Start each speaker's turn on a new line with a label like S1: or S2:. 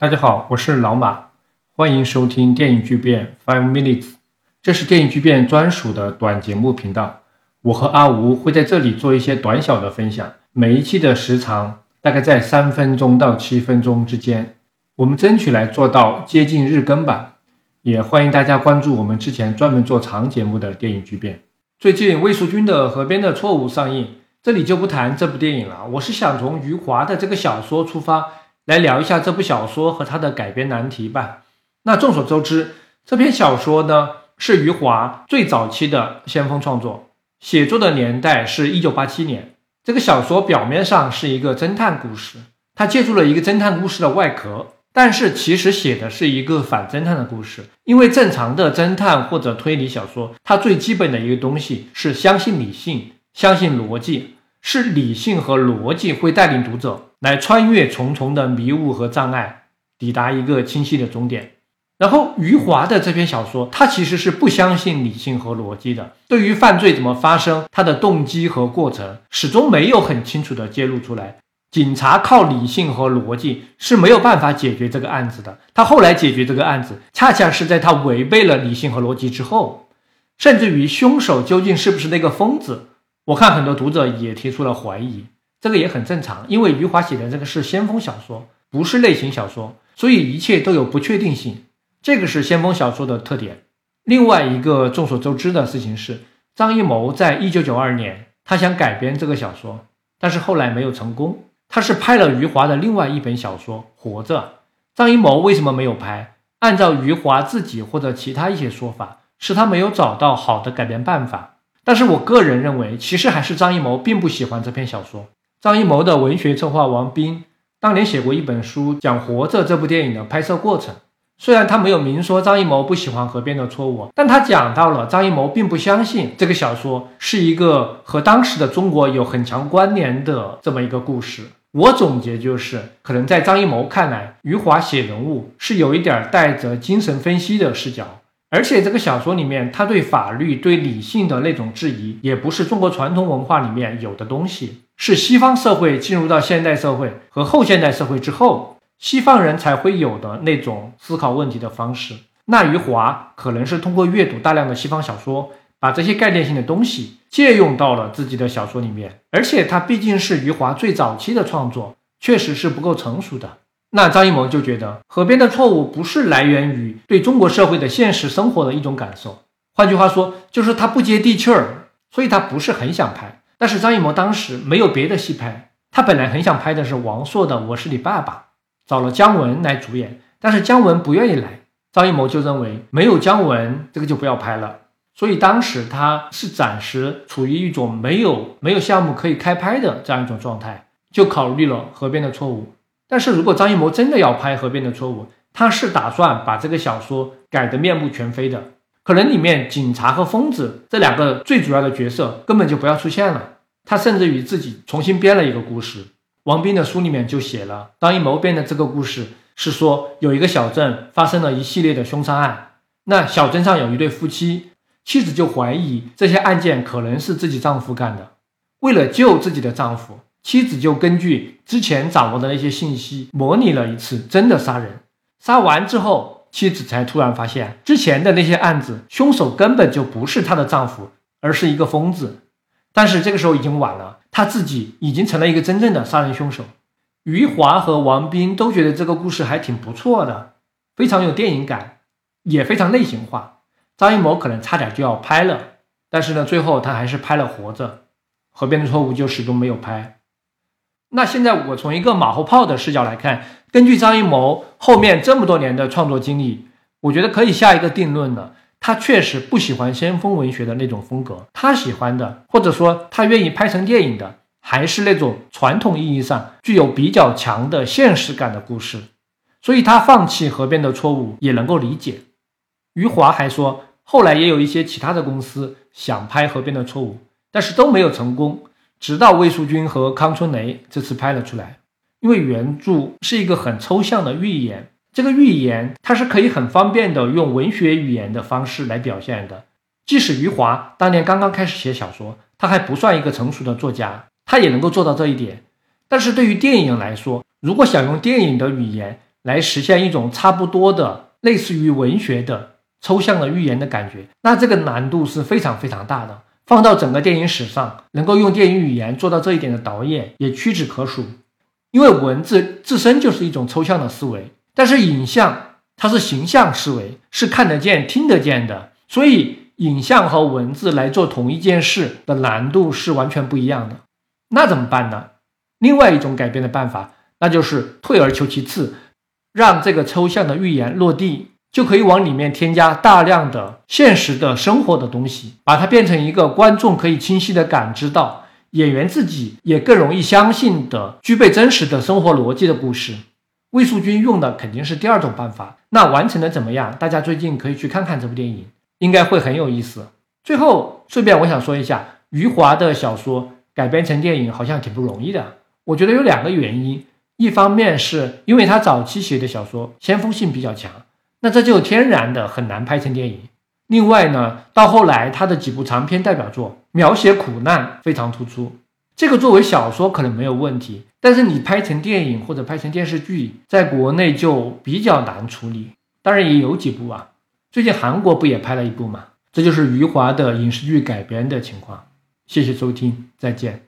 S1: 大家好，我是老马，欢迎收听电影巨变 Five Minutes，这是电影巨变专属的短节目频道。我和阿吴会在这里做一些短小的分享，每一期的时长大概在三分钟到七分钟之间，我们争取来做到接近日更吧。也欢迎大家关注我们之前专门做长节目的电影巨变。最近魏淑君的《河边的错误》上映，这里就不谈这部电影了。我是想从余华的这个小说出发。来聊一下这部小说和它的改编难题吧。那众所周知，这篇小说呢是余华最早期的先锋创作，写作的年代是一九八七年。这个小说表面上是一个侦探故事，它借助了一个侦探故事的外壳，但是其实写的是一个反侦探的故事。因为正常的侦探或者推理小说，它最基本的一个东西是相信理性，相信逻辑。是理性和逻辑会带领读者来穿越重重的迷雾和障碍，抵达一个清晰的终点。然后余华的这篇小说，他其实是不相信理性和逻辑的。对于犯罪怎么发生，他的动机和过程始终没有很清楚的揭露出来。警察靠理性和逻辑是没有办法解决这个案子的。他后来解决这个案子，恰恰是在他违背了理性和逻辑之后。甚至于凶手究竟是不是那个疯子？我看很多读者也提出了怀疑，这个也很正常，因为余华写的这个是先锋小说，不是类型小说，所以一切都有不确定性，这个是先锋小说的特点。另外一个众所周知的事情是，张艺谋在一九九二年他想改编这个小说，但是后来没有成功，他是拍了余华的另外一本小说《活着》。张艺谋为什么没有拍？按照余华自己或者其他一些说法，是他没有找到好的改编办法。但是我个人认为，其实还是张艺谋并不喜欢这篇小说。张艺谋的文学策划王斌当年写过一本书，讲《活着》这部电影的拍摄过程。虽然他没有明说张艺谋不喜欢《河边的错误》，但他讲到了张艺谋并不相信这个小说是一个和当时的中国有很强关联的这么一个故事。我总结就是，可能在张艺谋看来，余华写人物是有一点带着精神分析的视角。而且这个小说里面，他对法律、对理性的那种质疑，也不是中国传统文化里面有的东西，是西方社会进入到现代社会和后现代社会之后，西方人才会有的那种思考问题的方式。那余华可能是通过阅读大量的西方小说，把这些概念性的东西借用到了自己的小说里面。而且他毕竟是余华最早期的创作，确实是不够成熟的。那张艺谋就觉得河边的错误不是来源于对中国社会的现实生活的一种感受，换句话说，就是他不接地气儿，所以他不是很想拍。但是张艺谋当时没有别的戏拍，他本来很想拍的是王朔的《我是你爸爸》，找了姜文来主演，但是姜文不愿意来，张艺谋就认为没有姜文这个就不要拍了，所以当时他是暂时处于一种没有没有项目可以开拍的这样一种状态，就考虑了河边的错误。但是如果张艺谋真的要拍《河边的错误》，他是打算把这个小说改得面目全非的，可能里面警察和疯子这两个最主要的角色根本就不要出现了，他甚至于自己重新编了一个故事。王斌的书里面就写了，张艺谋编的这个故事是说，有一个小镇发生了一系列的凶杀案，那小镇上有一对夫妻，妻子就怀疑这些案件可能是自己丈夫干的，为了救自己的丈夫。妻子就根据之前掌握的那些信息，模拟了一次真的杀人。杀完之后，妻子才突然发现，之前的那些案子，凶手根本就不是她的丈夫，而是一个疯子。但是这个时候已经晚了，她自己已经成了一个真正的杀人凶手。余华和王斌都觉得这个故事还挺不错的，非常有电影感，也非常类型化。张艺谋可能差点就要拍了，但是呢，最后他还是拍了《活着》，《河边的错误》就始终没有拍。那现在我从一个马后炮的视角来看，根据张艺谋后面这么多年的创作经历，我觉得可以下一个定论了。他确实不喜欢先锋文学的那种风格，他喜欢的，或者说他愿意拍成电影的，还是那种传统意义上具有比较强的现实感的故事。所以他放弃河边的错误也能够理解。余华还说，后来也有一些其他的公司想拍河边的错误，但是都没有成功。直到魏淑君和康春雷这次拍了出来，因为原著是一个很抽象的寓言，这个寓言它是可以很方便的用文学语言的方式来表现的。即使余华当年刚刚开始写小说，他还不算一个成熟的作家，他也能够做到这一点。但是对于电影来说，如果想用电影的语言来实现一种差不多的类似于文学的抽象的寓言的感觉，那这个难度是非常非常大的。放到整个电影史上，能够用电影语言做到这一点的导演也屈指可数。因为文字自身就是一种抽象的思维，但是影像它是形象思维，是看得见、听得见的，所以影像和文字来做同一件事的难度是完全不一样的。那怎么办呢？另外一种改变的办法，那就是退而求其次，让这个抽象的预言落地。就可以往里面添加大量的现实的生活的东西，把它变成一个观众可以清晰的感知到，演员自己也更容易相信的具备真实的生活逻辑的故事。魏淑君用的肯定是第二种办法，那完成的怎么样？大家最近可以去看看这部电影，应该会很有意思。最后，顺便我想说一下，余华的小说改编成电影好像挺不容易的。我觉得有两个原因，一方面是因为他早期写的小说先锋性比较强。那这就天然的很难拍成电影。另外呢，到后来他的几部长篇代表作描写苦难非常突出，这个作为小说可能没有问题，但是你拍成电影或者拍成电视剧，在国内就比较难处理。当然也有几部啊，最近韩国不也拍了一部吗？这就是余华的影视剧改编的情况。谢谢收听，再见。